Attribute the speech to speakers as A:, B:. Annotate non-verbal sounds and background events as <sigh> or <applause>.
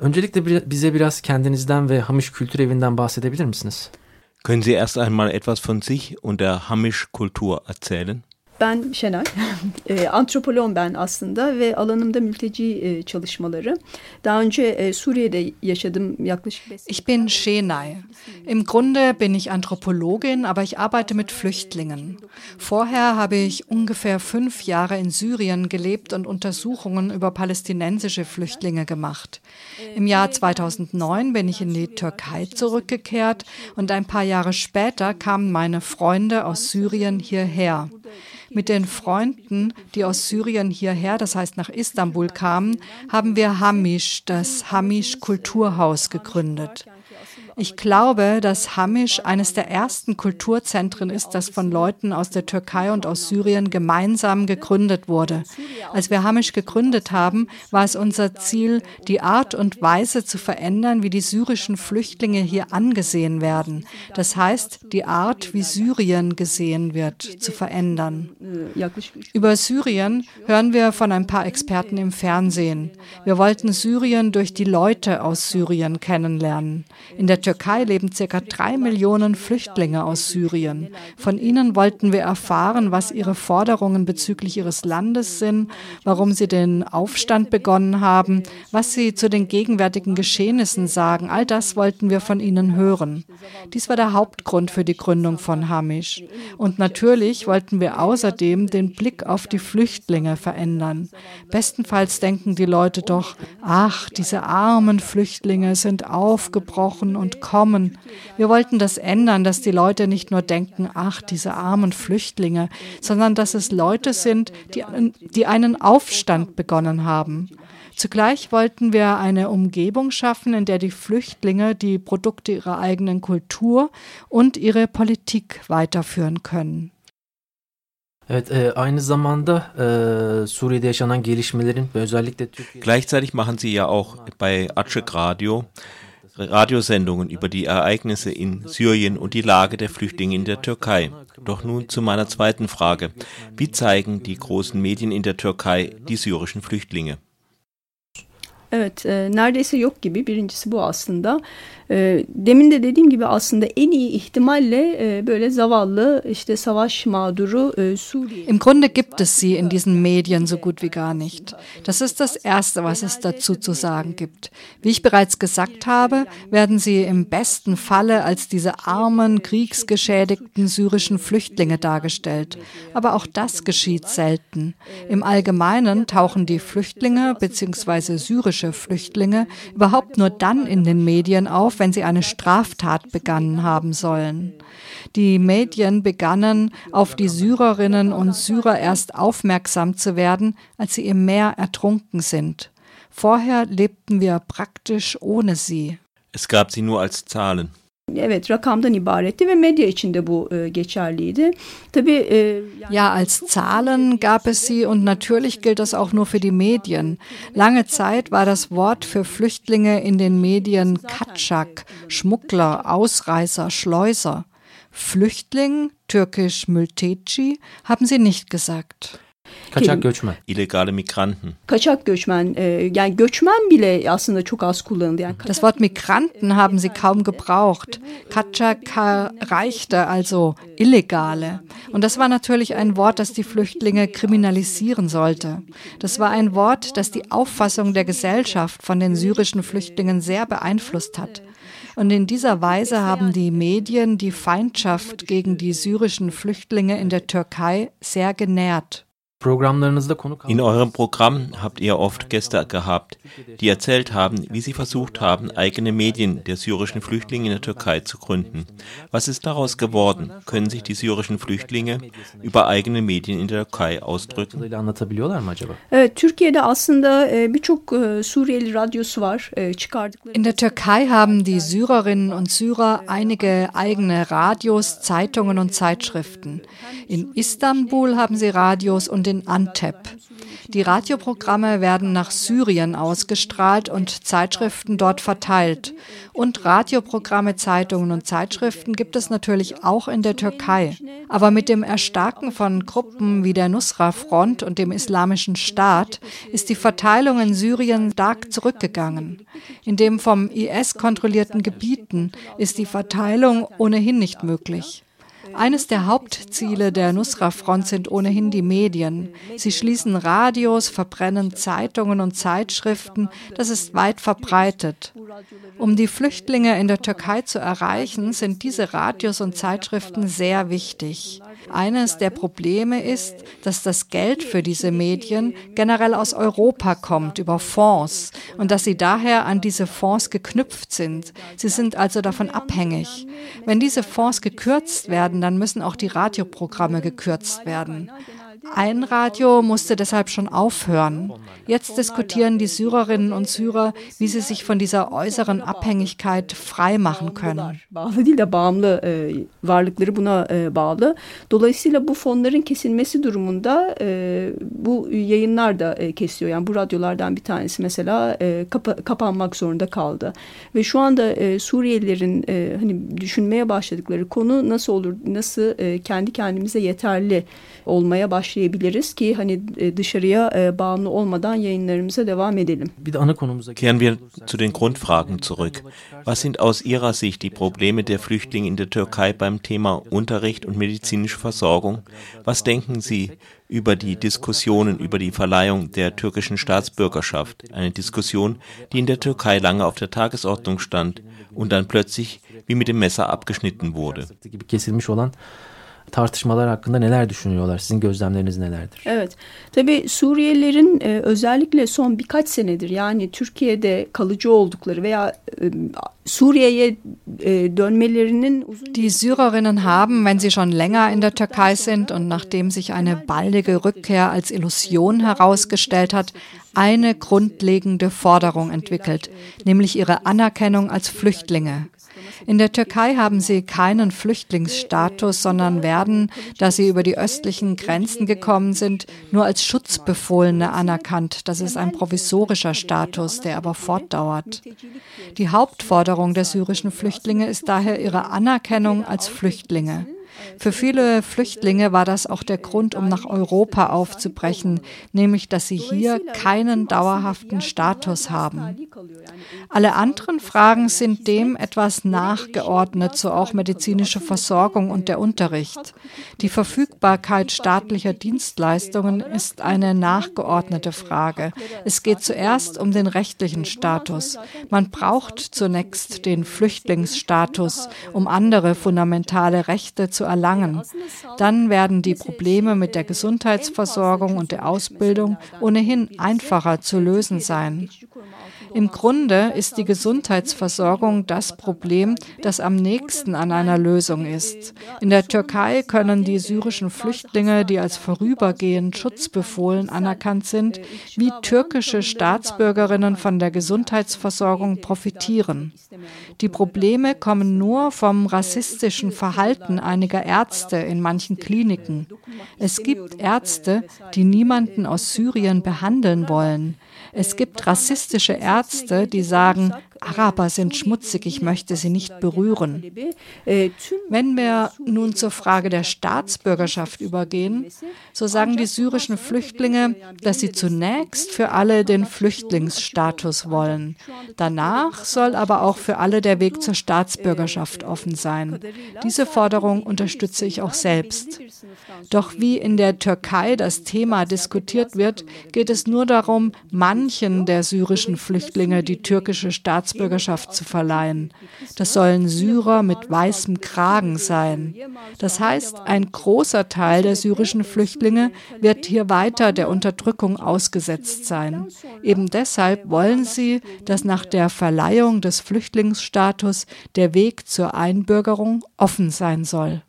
A: Öncelikle bize biraz kendinizden ve Hamiş Kültür Evi'nden bahsedebilir misiniz?
B: Können Sie erst einmal etwas von sich und der Hamish Kultur erzählen?
C: Ben Şenay, <laughs> e, antropoloğum ben aslında ve alanımda mülteci e, çalışmaları. Daha önce e, Suriye'de yaşadım yaklaşık
D: Ich bin Şenay. Im Grunde bin ich Anthropologin, aber ich arbeite mit Flüchtlingen. Vorher habe ich ungefähr fünf Jahre in Syrien gelebt und Untersuchungen über palästinensische Flüchtlinge gemacht. Im Jahr 2009 bin ich in die Türkei zurückgekehrt und ein paar Jahre später kamen meine Freunde aus Syrien hierher. Mit den Freunden, die aus Syrien hierher, das heißt nach Istanbul kamen, haben wir Hamish, das Hamish Kulturhaus gegründet. Ich glaube, dass Hamish eines der ersten Kulturzentren ist, das von Leuten aus der Türkei und aus Syrien gemeinsam gegründet wurde. Als wir Hamish gegründet haben, war es unser Ziel, die Art und Weise zu verändern, wie die syrischen Flüchtlinge hier angesehen werden. Das heißt, die Art, wie Syrien gesehen wird, zu verändern. Über Syrien hören wir von ein paar Experten im Fernsehen. Wir wollten Syrien durch die Leute aus Syrien kennenlernen. In der leben circa drei Millionen Flüchtlinge aus Syrien. Von ihnen wollten wir erfahren, was ihre Forderungen bezüglich ihres Landes sind, warum sie den Aufstand begonnen haben, was sie zu den gegenwärtigen Geschehnissen sagen. All das wollten wir von ihnen hören. Dies war der Hauptgrund für die Gründung von Hamish. Und natürlich wollten wir außerdem den Blick auf die Flüchtlinge verändern. Bestenfalls denken die Leute doch, ach, diese armen Flüchtlinge sind aufgebrochen und kommen. Wir wollten das ändern, dass die Leute nicht nur denken, ach, diese armen Flüchtlinge, sondern dass es Leute sind, die, die einen Aufstand begonnen haben. Zugleich wollten wir eine Umgebung schaffen, in der die Flüchtlinge die Produkte ihrer eigenen Kultur und ihre Politik weiterführen können.
A: Evet, e, aynı zamanda e, Suriye'de yaşanan gelişmelerin ve özellikle Türkiye...
B: Gleichzeitig machen Sie ja auch bei Açık Radio Radiosendungen über die Ereignisse in Syrien und die Lage der Flüchtlinge in der Türkei. Doch nun zu meiner zweiten Frage. Wie zeigen die großen Medien in der Türkei die syrischen Flüchtlinge?
C: Evet, e, neredeyse yok gibi birincisi bu aslında. E, demin de dediğim gibi aslında en iyi ihtimalle e, böyle zavallı işte savaş mağduru e, Suriye.
D: Im Grunde gibt es sie in diesen Medien so gut wie gar nicht. Das ist das Erste, was es dazu zu sagen gibt. Wie ich bereits gesagt habe, werden sie im besten Falle als diese armen, kriegsgeschädigten syrischen Flüchtlinge dargestellt. Aber auch das geschieht selten. Im Allgemeinen tauchen die Flüchtlinge bzw. syrische Flüchtlinge überhaupt nur dann in den Medien auf, wenn sie eine Straftat begangen haben sollen. Die Medien begannen, auf die Syrerinnen und Syrer erst aufmerksam zu werden, als sie im Meer ertrunken sind. Vorher lebten wir praktisch ohne sie.
B: Es gab sie nur als Zahlen.
C: Evet rakamdan ibaretti ve medya içinde bu e, geçerliydi. Tabii e,
D: ja als Zahlen gab es sie und natürlich gilt das auch nur für die Medien. Lange Zeit war das Wort für Flüchtlinge in den Medien Katschak, Schmuggler, Ausreißer, Schleuser. Flüchtling, türkisch Mülteci, haben sie nicht gesagt.
A: Kaçak göçmen.
B: Illegale Migranten.
C: Kaçak göçmen, e, yani göçmen bile aslında çok az kullanıldı. Yani
D: das Wort Migranten haben sie kaum gebraucht. Kaçak reichte, also Illegale. Und das war natürlich ein Wort, das die Flüchtlinge kriminalisieren sollte. Das war ein Wort, das die Auffassung der Gesellschaft von den syrischen Flüchtlingen sehr beeinflusst hat. Und in dieser Weise haben die Medien die Feindschaft gegen die syrischen Flüchtlinge in der Türkei sehr genährt.
B: In eurem Programm habt ihr oft Gäste gehabt, die erzählt haben, wie sie versucht haben, eigene Medien der syrischen Flüchtlinge in der Türkei zu gründen. Was ist daraus geworden? Können sich die syrischen Flüchtlinge über eigene Medien in der Türkei ausdrücken?
D: In der Türkei haben die Syrerinnen und Syrer einige eigene Radios, Zeitungen und Zeitschriften. In Istanbul haben sie Radios und in Antep. Die Radioprogramme werden nach Syrien ausgestrahlt und Zeitschriften dort verteilt. Und Radioprogramme, Zeitungen und Zeitschriften gibt es natürlich auch in der Türkei. Aber mit dem Erstarken von Gruppen wie der Nusra-Front und dem Islamischen Staat ist die Verteilung in Syrien stark zurückgegangen. In den vom IS kontrollierten Gebieten ist die Verteilung ohnehin nicht möglich. Eines der Hauptziele der Nusra-Front sind ohnehin die Medien. Sie schließen Radios, verbrennen Zeitungen und Zeitschriften. Das ist weit verbreitet. Um die Flüchtlinge in der Türkei zu erreichen, sind diese Radios und Zeitschriften sehr wichtig. Eines der Probleme ist, dass das Geld für diese Medien generell aus Europa kommt, über Fonds, und dass sie daher an diese Fonds geknüpft sind. Sie sind also davon abhängig. Wenn diese Fonds gekürzt werden, dann müssen auch die Radioprogramme gekürzt werden. Ein Radio musste deshalb schon aufhören. Jetzt diskutieren die Syrerinnen und Syrer, wie sie sich von dieser äußeren Abhängigkeit frei machen können.
C: E, varlıkları buna e, bağlı. Dolayısıyla bu fonların kesilmesi durumunda e, bu yayınlar da e, kesiyor. Yani bu radyolardan bir tanesi mesela kapa, kapanmak zorunda kaldı. Ve şu anda Suriyelilerin hani düşünmeye başladıkları konu nasıl olur, nasıl kendi kendimize yeterli olmaya başlayabiliriz ki hani e, dışarıya e, bağımlı olmadan yayınlarımıza devam edelim.
B: Kehren wir zu den Grundfragen zurück. Was sind aus Ihrer Sicht die Probleme der Flüchtlinge in der Türkei beim Thema Unterricht und medizinische Versorgung? Was denken Sie über die Diskussionen über die Verleihung der türkischen Staatsbürgerschaft? Eine Diskussion, die in der Türkei lange auf der Tagesordnung stand und dann plötzlich wie mit dem Messer abgeschnitten wurde
A: tartışmalar hakkında neler düşünüyorlar? Sizin gözlemleriniz nelerdir?
C: Evet. Tabii Suriyelilerin e, özellikle son birkaç senedir yani Türkiye'de kalıcı oldukları veya e, Suriye'ye e, dönmelerinin
D: uzun Die Syrerinnen haben, wenn sie schon länger in der Türkei sind und nachdem sich eine baldige Rückkehr als Illusion herausgestellt hat, eine grundlegende Forderung entwickelt, nämlich ihre Anerkennung als Flüchtlinge. In der Türkei haben sie keinen Flüchtlingsstatus, sondern werden, da sie über die östlichen Grenzen gekommen sind, nur als Schutzbefohlene anerkannt. Das ist ein provisorischer Status, der aber fortdauert. Die Hauptforderung der syrischen Flüchtlinge ist daher ihre Anerkennung als Flüchtlinge. Für viele Flüchtlinge war das auch der Grund, um nach Europa aufzubrechen, nämlich dass sie hier keinen dauerhaften Status haben. Alle anderen Fragen sind dem etwas nachgeordnet, so auch medizinische Versorgung und der Unterricht. Die Verfügbarkeit staatlicher Dienstleistungen ist eine nachgeordnete Frage. Es geht zuerst um den rechtlichen Status. Man braucht zunächst den Flüchtlingsstatus, um andere fundamentale Rechte zu erlangen. Dann werden die Probleme mit der Gesundheitsversorgung und der Ausbildung ohnehin einfacher zu lösen sein. Im Grunde ist die Gesundheitsversorgung das Problem, das am nächsten an einer Lösung ist. In der Türkei können die syrischen Flüchtlinge, die als vorübergehend schutzbefohlen anerkannt sind, wie türkische Staatsbürgerinnen von der Gesundheitsversorgung profitieren. Die Probleme kommen nur vom rassistischen Verhalten einiger Ärzte in manchen Kliniken. Es gibt Ärzte, die niemanden aus Syrien behandeln wollen. Es gibt rassistische Ärzte, die sagen, Araber sind schmutzig, ich möchte sie nicht berühren. Wenn wir nun zur Frage der Staatsbürgerschaft übergehen, so sagen die syrischen Flüchtlinge, dass sie zunächst für alle den Flüchtlingsstatus wollen. Danach soll aber auch für alle der Weg zur Staatsbürgerschaft offen sein. Diese Forderung unterstütze ich auch selbst. Doch wie in der Türkei das Thema diskutiert wird, geht es nur darum, manchen der syrischen Flüchtlinge die türkische Staatsbürgerschaft Staatsbürgerschaft zu verleihen. Das sollen Syrer mit weißem Kragen sein. Das heißt, ein großer Teil der syrischen Flüchtlinge wird hier weiter der Unterdrückung ausgesetzt sein. Eben deshalb wollen sie, dass nach der Verleihung des Flüchtlingsstatus der Weg zur Einbürgerung offen sein soll.